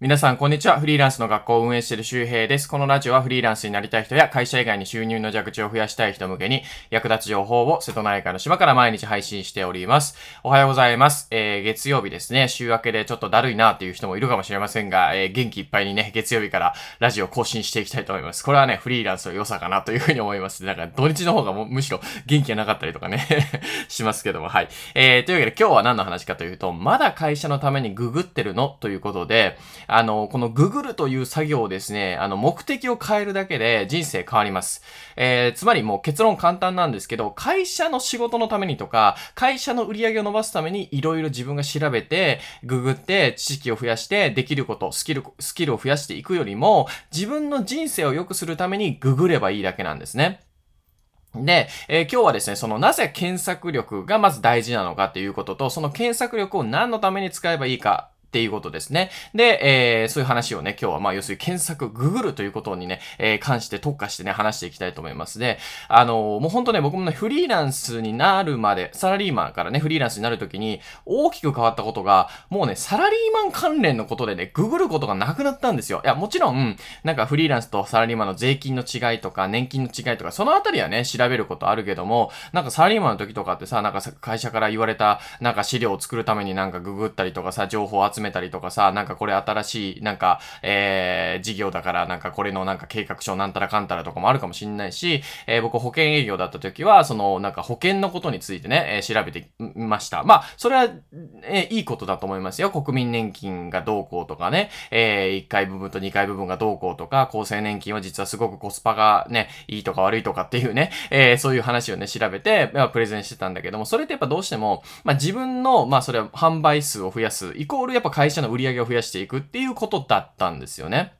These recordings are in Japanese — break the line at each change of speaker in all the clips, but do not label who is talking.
皆さん、こんにちは。フリーランスの学校を運営している周平です。このラジオはフリーランスになりたい人や会社以外に収入の蛇口を増やしたい人向けに役立つ情報を瀬戸内海の島から毎日配信しております。おはようございます。えー、月曜日ですね。週明けでちょっとだるいなっていう人もいるかもしれませんが、えー、元気いっぱいにね、月曜日からラジオ更新していきたいと思います。これはね、フリーランスの良さかなというふうに思います。なんか土日の方がもむしろ元気がなかったりとかね しますけども、はい。えー、というわけで今日は何の話かというと、まだ会社のためにググってるのということで、あの、このググるという作業をですね、あの、目的を変えるだけで人生変わります。えー、つまりもう結論簡単なんですけど、会社の仕事のためにとか、会社の売り上げを伸ばすためにいろいろ自分が調べて、ググって知識を増やしてできること、スキル、スキルを増やしていくよりも、自分の人生を良くするためにググればいいだけなんですね。で、えー、今日はですね、そのなぜ検索力がまず大事なのかっていうことと、その検索力を何のために使えばいいかっていうことですね。で、えー、そういう話をね、今日はまあ要するに検索、ググるということにね、えー、関して特化してね、話していきたいと思いますで、あのー、もうほんとね、僕もね、フリーランスになるまで、サラリーマンからね、フリーランスになるときに、大きく変わったことが、もうね、サラリーマン関連のことでね、ググることがなくなったんですよ。いや、もちろん、なんかフリーランスとサラリーマンの税金の違いとか、年金の違いとか、そのあたりはね、調べることあるけども、なんかサラリーマンの時とかってさ、なんか会社から言われた、なんか資料を作るためになんかググったりとかさ、情報を集めたりとかさ、なんかこれ新しい、なんか、えー、事業だから、なんかこれのなんか計画書なんたらかんたらとかもあるかもしんないし、えー、僕保険営業だった時は、その、なんか保険のことについてね、えー、調べてみました。まあ、それは、えー、いいことだと思いますよ。国民年金がどうこうとかね、えー、1回部分と2回部分がどうこうとか、厚生年金は実はすごくコスパがね、いいとか悪いとかっていうね、えー、そういう話をね、調べて、まあ、プレゼンしてたんだけども、それってやっぱどうしても、まあ自分の、まあそれは販売数を増やす、イコールやっぱ会社の売り上げを増やしていくっていうことだったんですよね。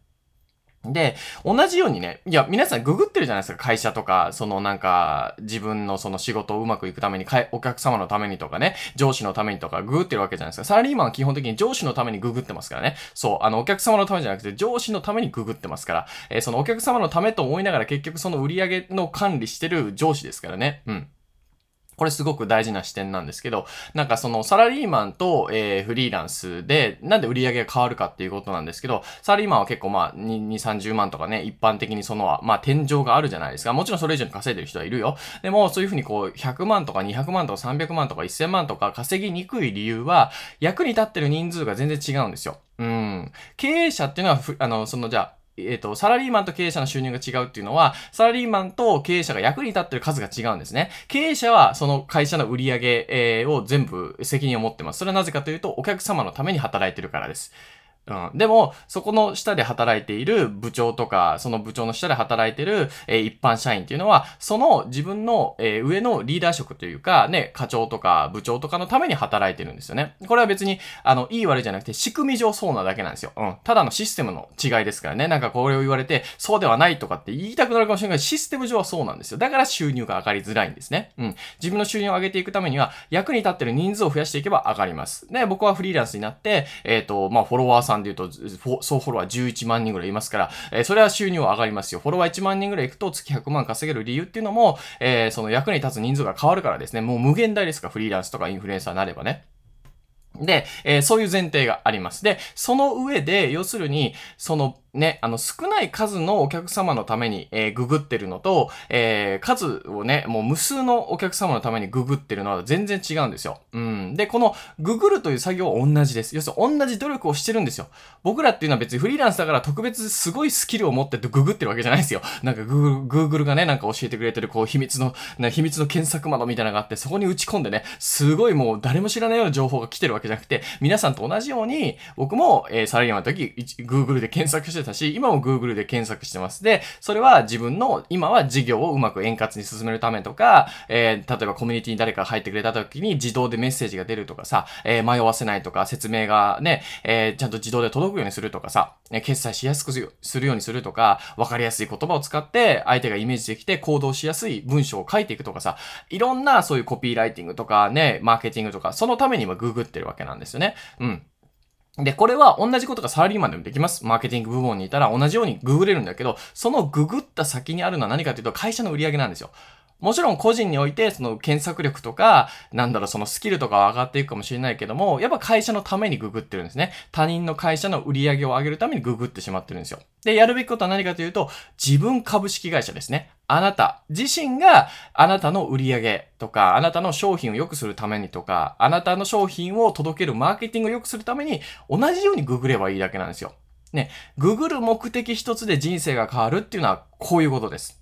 で、同じようにね、いや、皆さんググってるじゃないですか、会社とか、そのなんか、自分のその仕事をうまくいくために、お客様のためにとかね、上司のためにとか、ググってるわけじゃないですか。サラリーマンは基本的に上司のためにググってますからね。そう、あの、お客様のためじゃなくて、上司のためにググってますから、えー、そのお客様のためと思いながら結局その売り上げの管理してる上司ですからね。うん。これすごく大事な視点なんですけど、なんかそのサラリーマンと、えー、フリーランスで、なんで売り上げが変わるかっていうことなんですけど、サラリーマンは結構まあ、2、30万とかね、一般的にその、まあ天井があるじゃないですか。もちろんそれ以上に稼いでる人はいるよ。でも、そういうふうにこう、100万とか200万とか300万とか1000万とか稼ぎにくい理由は、役に立ってる人数が全然違うんですよ。うん。経営者っていうのは、あの、そのじゃあ、えっ、ー、と、サラリーマンと経営者の収入が違うっていうのは、サラリーマンと経営者が役に立ってる数が違うんですね。経営者はその会社の売り上げ、を全部責任を持ってます。それはなぜかというと、お客様のために働いてるからです。うん。でも、そこの下で働いている部長とか、その部長の下で働いている、えー、一般社員っていうのは、その自分の、えー、上のリーダー職というか、ね、課長とか部長とかのために働いてるんですよね。これは別に、あの、いい悪いじゃなくて、仕組み上そうなだけなんですよ。うん。ただのシステムの違いですからね。なんかこれを言われて、そうではないとかって言いたくなるかもしれないけど、システム上はそうなんですよ。だから収入が上がりづらいんですね。うん。自分の収入を上げていくためには、役に立ってる人数を増やしていけば上がります。で、僕はフリーランスになって、えっ、ー、と、まあ、フォロワーさんで言うと、総フォロワー11万人ぐらいいますから、えー、それは収入は上がりますよ。フォロワー1万人ぐらいいくと月100万稼げる理由っていうのも、えー、その役に立つ人数が変わるからですね。もう無限大ですか、フリーランスとかインフルエンサーになればね。で、えー、そういう前提があります。で、その上で、要するに、そのね、あの、少ない数のお客様のために、えー、ググってるのと、えー、数をね、もう無数のお客様のためにググってるのは全然違うんですよ。うん。で、このググるという作業は同じです。要するに同じ努力をしてるんですよ。僕らっていうのは別にフリーランスだから特別すごいスキルを持ってググってるわけじゃないですよ。なんかグーグ、ググルがね、なんか教えてくれてるこう秘密の、ね、秘密の検索窓みたいなのがあって、そこに打ち込んでね、すごいもう誰も知らないような情報が来てるわけじゃなくて、皆さんと同じように、僕も、えー、サラリーマンの時、Google で検索してしてたし、今も Google で検索してます。で、それは自分の、今は事業をうまく円滑に進めるためとか、えー、例えばコミュニティに誰かが入ってくれた時に自動でメッセージが出るとかさ、えー、迷わせないとか、説明がね、えー、ちゃんと自動で届くようにするとかさ、決済しやすくするようにするとか、わかりやすい言葉を使って相手がイメージできて行動しやすい文章を書いていくとかさ、いろんなそういうコピーライティングとかね、マーケティングとか、そのために今ググってるわけなんですよね。うん。で、これは同じことがサラリーマンでもできます。マーケティング部門にいたら同じようにググれるんだけど、そのググった先にあるのは何かというと会社の売り上げなんですよ。もちろん個人において、その検索力とか、なんだろ、そのスキルとかは上がっていくかもしれないけども、やっぱ会社のためにググってるんですね。他人の会社の売り上げを上げるためにググってしまってるんですよ。で、やるべきことは何かというと、自分株式会社ですね。あなた自身があなたの売り上げとか、あなたの商品を良くするためにとか、あなたの商品を届けるマーケティングを良くするために、同じようにググればいいだけなんですよ。ね、ググる目的一つで人生が変わるっていうのはこういうことです。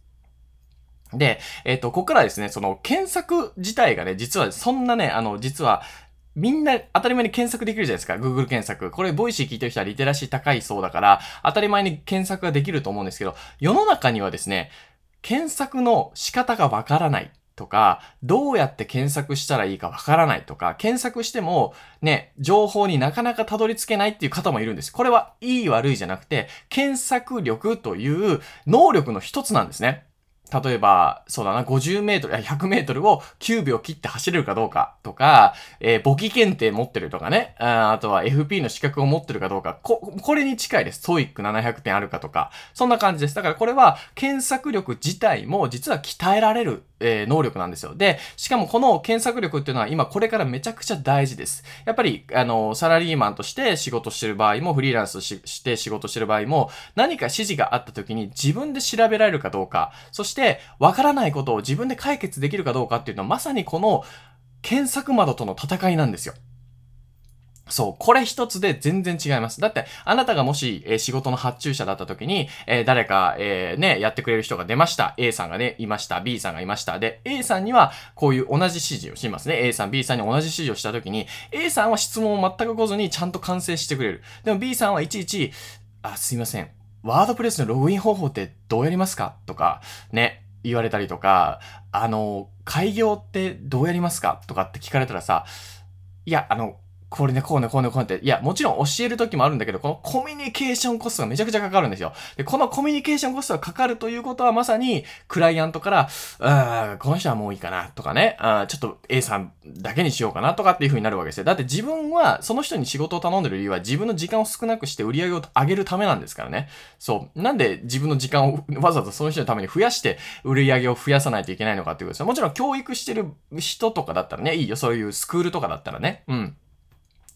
で、えっ、ー、と、ここからですね、その検索自体がね、実はそんなね、あの、実は、みんな当たり前に検索できるじゃないですか。Google 検索。これ、 Voicy 聞いてる人はリテラシー高いそうだから、当たり前に検索ができると思うんですけど、世の中にはですね、検索の仕方がわからないとか、どうやって検索したらいいかわからないとか、検索してもね、情報になかなかたどり着けないっていう方もいるんです。これはいい悪いじゃなくて、検索力という能力の一つなんですね。例えば、そうだな、50メートル、100メートルを9秒切って走れるかどうかとか、えー、簿記検定持ってるとかねあ、あとは FP の資格を持ってるかどうか、こ、これに近いです。 TOEIC 700点あるかとか、そんな感じです。だからこれは検索力自体も実は鍛えられるえー、能力なんですよ。で、しかもこの検索力っていうのは今これからめちゃくちゃ大事です。やっぱり、あの、サラリーマンとして仕事してる場合も、フリーランスして仕事してる場合も、何か指示があった時に自分で調べられるかどうか、そしてわからないことを自分で解決できるかどうかっていうのはまさにこの検索窓との戦いなんですよ。そう、これ一つで全然違います。だって、あなたがもし、えー、仕事の発注者だった時に、えー、誰か、えー、ね、やってくれる人が出ました。A さんがね、いました。B さんがいました。で、A さんには、こういう同じ指示をしますね。A さん、B さんに同じ指示をした時に、A さんは質問を全く来ずにちゃんと完成してくれる。でも B さんはいちいち、あ、すいません。ワードプレスのログイン方法ってどうやりますか？とか、ね、言われたりとか、あの、開業ってどうやりますか？とかって聞かれたらさ、いや、あの、これね、こうね、こうね、こうねって。いや、もちろん教える時もあるんだけど、このコミュニケーションコストがめちゃくちゃかかるんですよ。で、このコミュニケーションコストがかかるということはまさに、クライアントから、あこの人はもういいかな、とかね、あちょっと A さんだけにしようかな、とかっていう風になるわけですよ。だって自分は、その人に仕事を頼んでる理由は自分の時間を少なくして売り上げを上げるためなんですからね。そう。なんで自分の時間をわざわざその人のために増やして売り上げを増やさないといけないのかっていうことですよ。もちろん教育してる人とかだったらね、いいよ。そういうスクールとかだったらね。うん。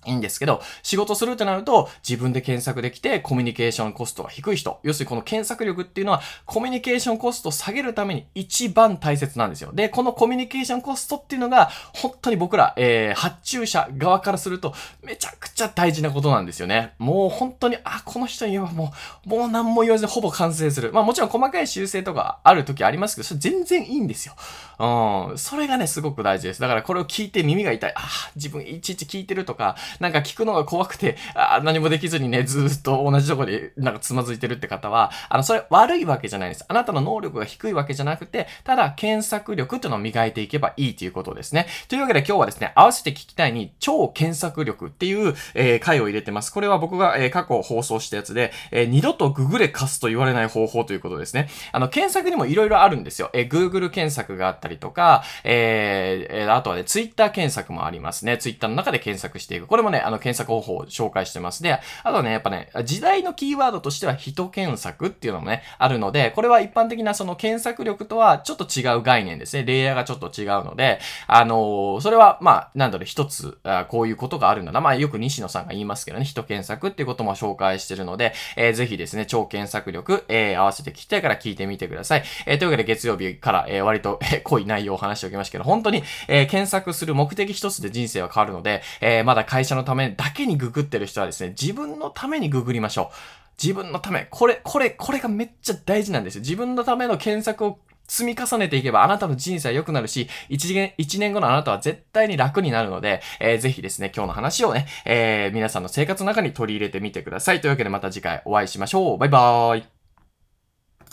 いいんですけど、仕事するってなると、自分で検索できて、コミュニケーションコストが低い人。要するにこの検索力っていうのは、コミュニケーションコストを下げるために一番大切なんですよ。で、このコミュニケーションコストっていうのが、本当に僕ら、えー、発注者側からすると、めちゃくちゃ大事なことなんですよね。もう本当に、あ、この人に言えばもう、もう何も言わずにほぼ完成する。まあもちろん細かい修正とかある時ありますけど、それ全然いいんですよ。うん。それがね、すごく大事です。だからこれを聞いて耳が痛い。あ、自分いちいち聞いてるとか、なんか聞くのが怖くて、あ何もできずにね、ずっと同じとこでなんかつまずいてるって方は、あの、それ悪いわけじゃないです。あなたの能力が低いわけじゃなくて、ただ検索力っていうのを磨いていけばいいということですね。というわけで今日はですね、合わせて聞きたいに超検索力っていう、えー、回を入れてます。これは僕が、えー、過去放送したやつで、えー、二度とググレ貸すと言われない方法ということですね。あの、検索にも色々あるんですよ。えー、Google 検索があったりとか、えー、あとはね、Twitter 検索もありますね。Twitter の中で検索していく。これこれもね、あの、検索方法を紹介してます。で、あとね、やっぱね、時代のキーワードとしては人検索っていうのもね、あるので、これは一般的なその検索力とはちょっと違う概念ですね。レイヤーがちょっと違うので、あのー、それは、まあ、なんだろう、一つあ、こういうことがあるんだな。まあ、よく西野さんが言いますけどね、人検索っていうことも紹介してるので、えー、ぜひですね、超検索力、えー、合わせて聞きたいから聞いてみてください。えー、というわけで月曜日から、えー、割と、えー、濃い内容を話しておきましたけど、本当に、えー、検索する目的一つで人生は変わるので、えー、まだ会社のためだけにググってる人はですね、自分のためにググりましょう。自分のため。これ、これ、これがめっちゃ大事なんですよ。自分のための検索を積み重ねていけばあなたの人生は良くなるし、一年、一年後のあなたは絶対に楽になるので、えー、ぜひですね、今日の話をね、えー、皆さんの生活の中に取り入れてみてください。というわけでまた次回お会いしましょう。バイバーイ。